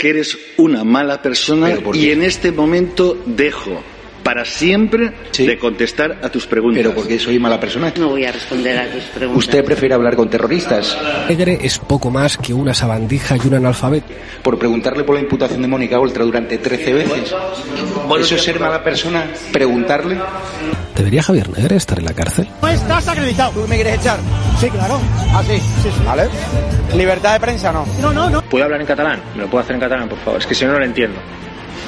Que eres una mala persona y en este momento dejo para siempre Sí. de contestar a tus preguntas. Pero porque soy mala persona. No voy a responder a tus preguntas. ¿Usted prefiere hablar con terroristas? Negre es poco más que una sabandija y un analfabeto. Por preguntarle por la imputación de Mónica Oltra durante 13 veces. ¿Eso es ser mala persona? ¿Preguntarle? ¿Debería Javier Negre estar en la cárcel? No estás acreditado. ¿Tú me quieres echar? Sí, claro. Ah, sí, sí, sí. ¿Vale? ¿Libertad de prensa no? No, no, no. ¿Puedo hablar en catalán? ¿Me lo puedo hacer en catalán, por favor? Es que si no, no lo entiendo.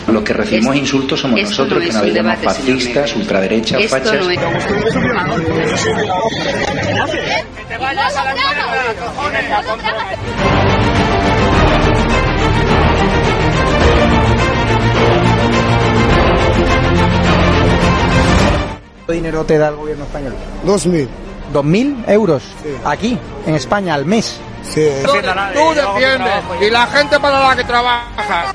Los que recibimos Esto- insultos somos nosotros, no que es nos llamamos fascistas, ultraderechas, Esto fachas. no es... ¿Cuánto dinero te da el gobierno español? Dos mil. ¿Dos mil euros? Aquí, en España, al mes. Sí. Tú defiendes y la gente para la que trabaja.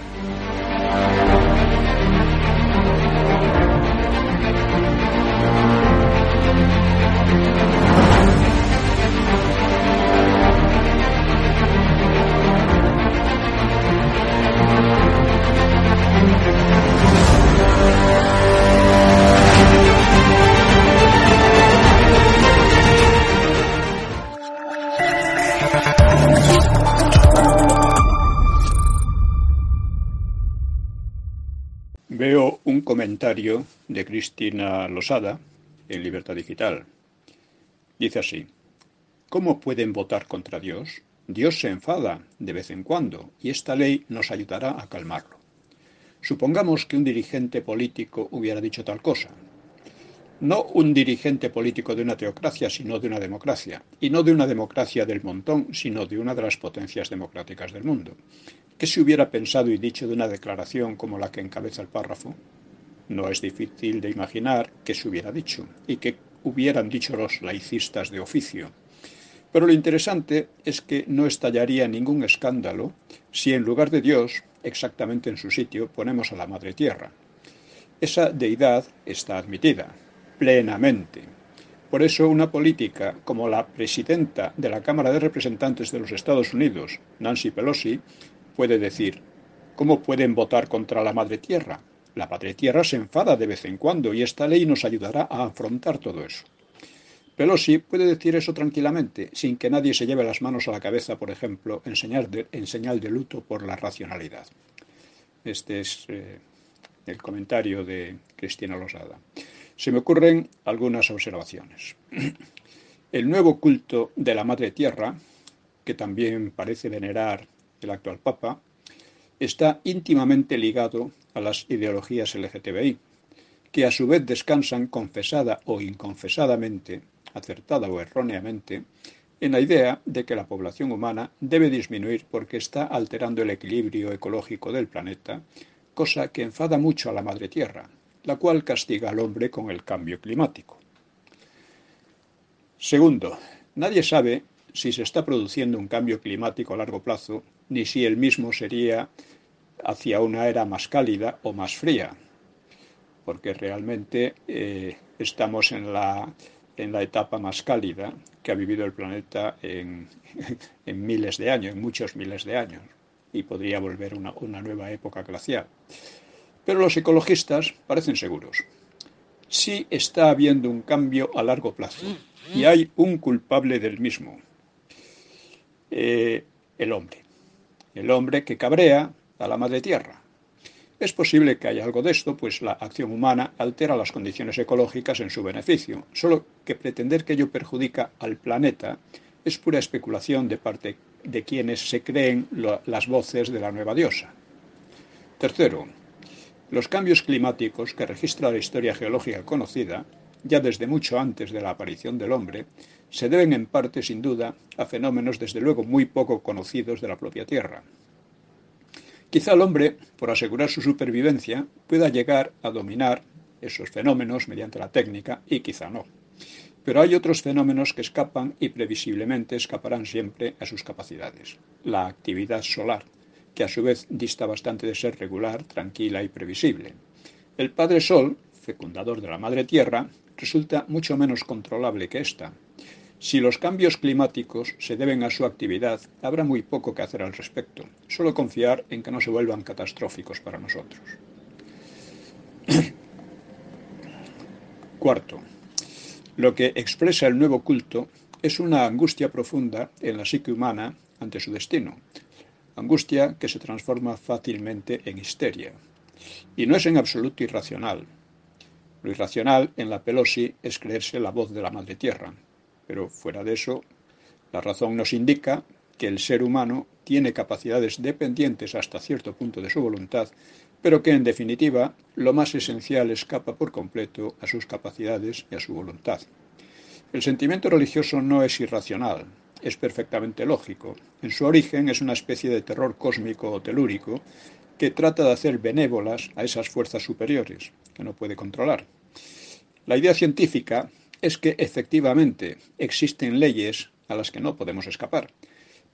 Comentario de Cristina Losada en Libertad Digital. Dice así, ¿cómo pueden votar contra Dios? Dios se enfada de vez en cuando y esta ley nos ayudará a calmarlo. Supongamos que un dirigente político hubiera dicho tal cosa. No un dirigente político de una teocracia, sino de una democracia. Y no de una democracia del montón, sino de una de las potencias democráticas del mundo. ¿Qué se hubiera pensado y dicho de una declaración como la que encabeza el párrafo? No es difícil de imaginar qué se hubiera dicho y qué hubieran dicho los laicistas de oficio. Pero lo interesante es que no estallaría ningún escándalo si en lugar de Dios, exactamente en su sitio, ponemos a la Madre Tierra. Esa deidad está admitida, plenamente. Por eso una política como la presidenta de la Cámara de Representantes de los Estados Unidos, Nancy Pelosi, puede decir, ¿cómo pueden votar contra la Madre Tierra? La Madre Tierra se enfada de vez en cuando y esta ley nos ayudará a afrontar todo eso. Pelosi puede decir eso tranquilamente, sin que nadie se lleve las manos a la cabeza, por ejemplo, en señal de, en señal de luto por la racionalidad. Este es eh, el comentario de Cristina Losada. Se me ocurren algunas observaciones. El nuevo culto de la Madre Tierra, que también parece venerar el actual Papa, está íntimamente ligado a las ideologías LGTBI, que a su vez descansan confesada o inconfesadamente, acertada o erróneamente, en la idea de que la población humana debe disminuir porque está alterando el equilibrio ecológico del planeta, cosa que enfada mucho a la Madre Tierra, la cual castiga al hombre con el cambio climático. Segundo, nadie sabe si se está produciendo un cambio climático a largo plazo, ni si el mismo sería hacia una era más cálida o más fría, porque realmente eh, estamos en la, en la etapa más cálida que ha vivido el planeta en, miles de años, en muchos miles de años, y podría volver una, una nueva época glacial. Pero los ecologistas parecen seguros. Sí está habiendo un cambio a largo plazo y hay un culpable del mismo, eh, el hombre. El hombre que cabrea a la madre tierra. Es posible que haya algo de esto, pues la acción humana altera las condiciones ecológicas en su beneficio, solo que pretender que ello perjudica al planeta es pura especulación de parte de quienes se creen las voces de la nueva diosa. Tercero, los cambios climáticos que registra la historia geológica conocida ya desde mucho antes de la aparición del hombre, se deben en parte, sin duda, a fenómenos desde luego muy poco conocidos de la propia Tierra. Quizá el hombre, por asegurar su supervivencia, pueda llegar a dominar esos fenómenos mediante la técnica y quizá no. Pero hay otros fenómenos que escapan y previsiblemente escaparán siempre a sus capacidades. La actividad solar, que a su vez dista bastante de ser regular, tranquila y previsible. El Padre Sol, fecundador de la Madre Tierra, resulta mucho menos controlable que ésta. Si los cambios climáticos se deben a su actividad, habrá muy poco que hacer al respecto, solo confiar en que no se vuelvan catastróficos para nosotros. Cuarto, lo que expresa el nuevo culto es una angustia profunda en la psique humana ante su destino, angustia que se transforma fácilmente en histeria. Y no es en absoluto irracional. Lo irracional en la Pelosi es creerse la voz de la Madre Tierra, pero fuera de eso, la razón nos indica que el ser humano tiene capacidades dependientes hasta cierto punto de su voluntad, pero que en definitiva lo más esencial escapa por completo a sus capacidades y a su voluntad. El sentimiento religioso no es irracional, es perfectamente lógico. En su origen es una especie de terror cósmico o telúrico que trata de hacer benévolas a esas fuerzas superiores que no puede controlar. La idea científica es que efectivamente existen leyes a las que no podemos escapar,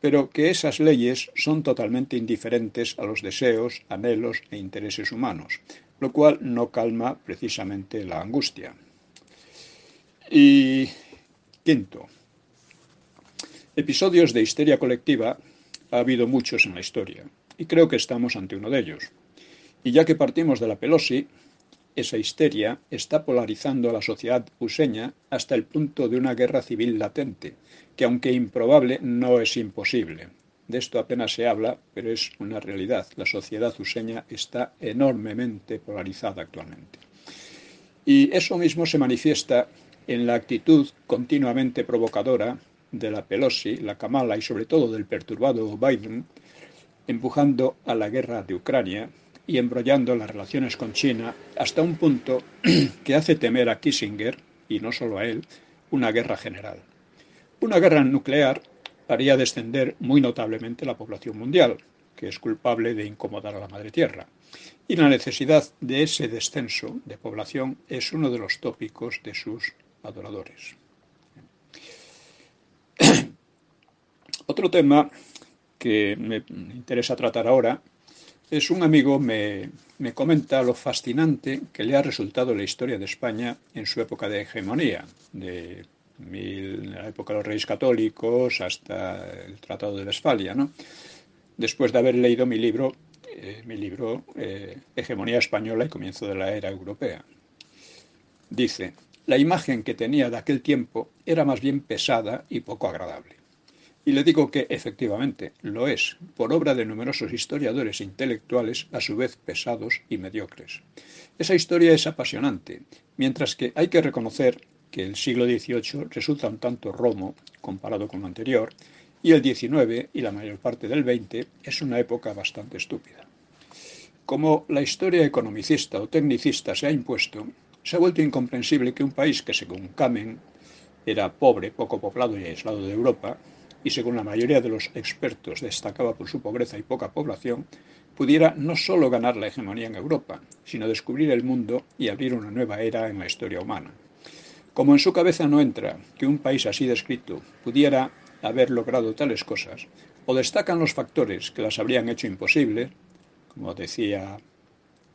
pero que esas leyes son totalmente indiferentes a los deseos, anhelos e intereses humanos, lo cual no calma precisamente la angustia. Y quinto, episodios de histeria colectiva ha habido muchos en la historia, y creo que estamos ante uno de ellos. Y ya que partimos de la Pelosi, esa histeria está polarizando a la sociedad useña hasta el punto de una guerra civil latente, que aunque improbable no es imposible. De esto apenas se habla, pero es una realidad. La sociedad useña está enormemente polarizada actualmente. Y eso mismo se manifiesta en la actitud continuamente provocadora de la Pelosi, la Kamala y sobre todo del perturbado Biden, empujando a la guerra de Ucrania, y embrollando las relaciones con China hasta un punto que hace temer a Kissinger, y no solo a él, una guerra general. Una guerra nuclear haría descender muy notablemente la población mundial, que es culpable de incomodar a la Madre Tierra. Y la necesidad de ese descenso de población es uno de los tópicos de sus adoradores. Otro tema que me interesa tratar ahora es un amigo me, me comenta lo fascinante que le ha resultado la historia de España en su época de hegemonía, de la época de los reyes católicos hasta el Tratado de Westfalia, ¿no? después de haber leído mi libro, eh, mi libro eh, Hegemonía Española y Comienzo de la Era Europea. Dice, la imagen que tenía de aquel tiempo era más bien pesada y poco agradable. Y le digo que efectivamente lo es, por obra de numerosos historiadores intelectuales, a su vez pesados y mediocres. Esa historia es apasionante, mientras que hay que reconocer que el siglo XVIII resulta un tanto romo comparado con lo anterior, y el XIX y la mayor parte del XX es una época bastante estúpida. Como la historia economicista o tecnicista se ha impuesto, se ha vuelto incomprensible que un país que, según Kamen, era pobre, poco poblado y aislado de Europa, y según la mayoría de los expertos destacaba por su pobreza y poca población, pudiera no solo ganar la hegemonía en Europa, sino descubrir el mundo y abrir una nueva era en la historia humana. Como en su cabeza no entra que un país así descrito pudiera haber logrado tales cosas, o destacan los factores que las habrían hecho imposibles, como decía,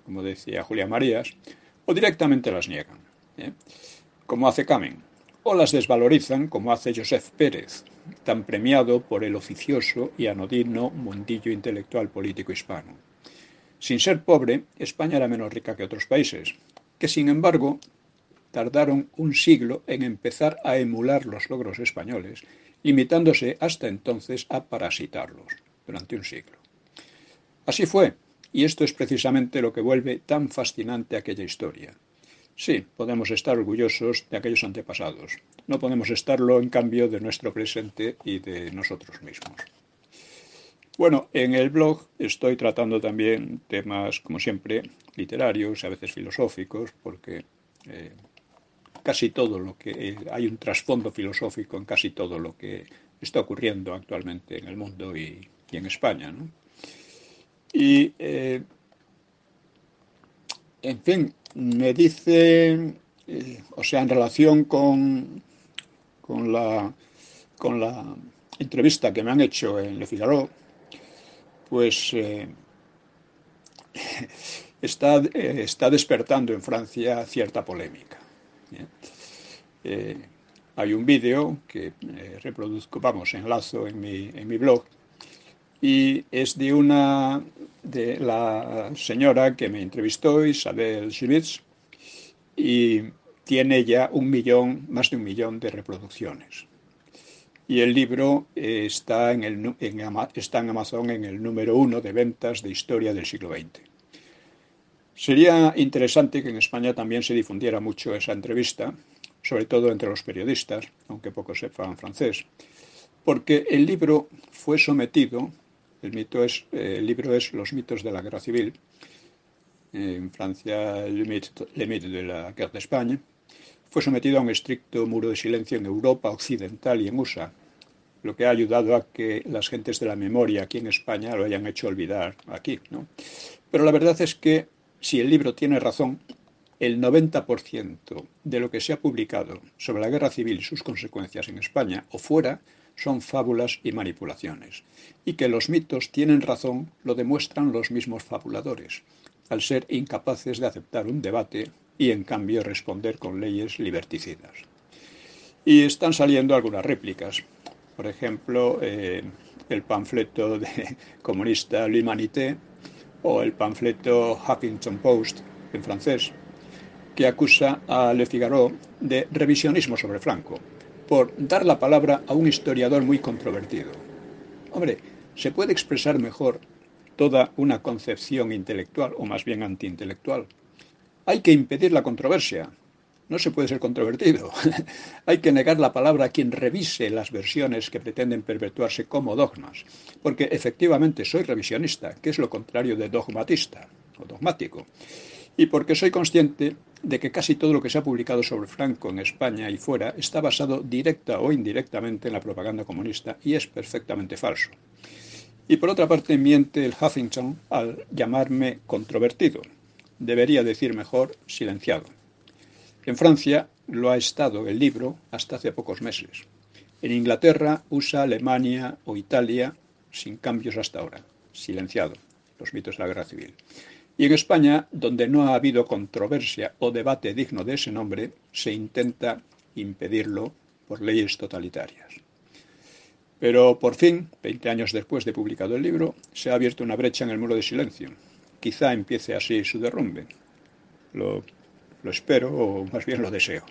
como decía Julia Marías, o directamente las niegan, ¿eh? como hace Kamen, o las desvalorizan, como hace Joseph Pérez, tan premiado por el oficioso y anodino mundillo intelectual político hispano. Sin ser pobre, España era menos rica que otros países, que sin embargo tardaron un siglo en empezar a emular los logros españoles, limitándose hasta entonces a parasitarlos durante un siglo. Así fue, y esto es precisamente lo que vuelve tan fascinante aquella historia. Sí, podemos estar orgullosos de aquellos antepasados. No podemos estarlo, en cambio, de nuestro presente y de nosotros mismos. Bueno, en el blog estoy tratando también temas, como siempre, literarios, a veces filosóficos, porque eh, casi todo lo que eh, hay un trasfondo filosófico en casi todo lo que está ocurriendo actualmente en el mundo y, en España. Y, eh, en fin, me dice, eh, o sea, en relación con, con, la, con la entrevista que me han hecho en Le Figaro, pues está, está despertando en Francia cierta polémica. Eh, hay un vídeo que eh, reproduzco, vamos, enlazo en mi, en mi blog, y es de una de la señora que me entrevistó, Isabel Schmitz, y tiene ya un millón, más de un millón de reproducciones. Y el libro está en, el, está en Amazon en el número uno de ventas de historia del siglo XX. Sería interesante que en España también se difundiera mucho esa entrevista, sobre todo entre los periodistas, aunque pocos sepan francés, porque el libro fue sometido, el, mito es, el libro es Los mitos de la guerra civil, en Francia Le mythe de la guerra de España, fue sometido a un estricto muro de silencio en Europa occidental y en USA, lo que ha ayudado a que las gentes de la memoria aquí en España lo hayan hecho olvidar aquí. ¿no? Pero la verdad es que si el libro tiene razón, el 90% de lo que se ha publicado sobre la guerra civil y sus consecuencias en España o fuera son fábulas y manipulaciones, y que los mitos tienen razón lo demuestran los mismos fabuladores, al ser incapaces de aceptar un debate y en cambio responder con leyes liberticidas. Y están saliendo algunas réplicas. Por ejemplo, eh, el panfleto de comunista L'Humanité o el panfleto Huffington Post en francés, que acusa a Le Figaro de revisionismo sobre Franco, por dar la palabra a un historiador muy controvertido. Hombre, se puede expresar mejor toda una concepción intelectual, o más bien antiintelectual. Hay que impedir la controversia, no se puede ser controvertido. Hay que negar la palabra a quien revise las versiones que pretenden perpetuarse como dogmas, porque efectivamente soy revisionista, que es lo contrario de dogmatista o dogmático, y porque soy consciente de que casi todo lo que se ha publicado sobre Franco en España y fuera está basado directa o indirectamente en la propaganda comunista y es perfectamente falso. Y por otra parte miente el Huffington al llamarme controvertido. Debería decir mejor silenciado. En Francia lo ha estado el libro hasta hace pocos meses. En Inglaterra, USA, Alemania o Italia, sin cambios hasta ahora, silenciado, los mitos de la guerra civil. Y en España, donde no ha habido controversia o debate digno de ese nombre, se intenta impedirlo por leyes totalitarias. Pero por fin, 20 años después de publicado el libro, se ha abierto una brecha en el muro de silencio. Quizá empiece así su derrumbe. Lo lo espero o más bien lo deseo.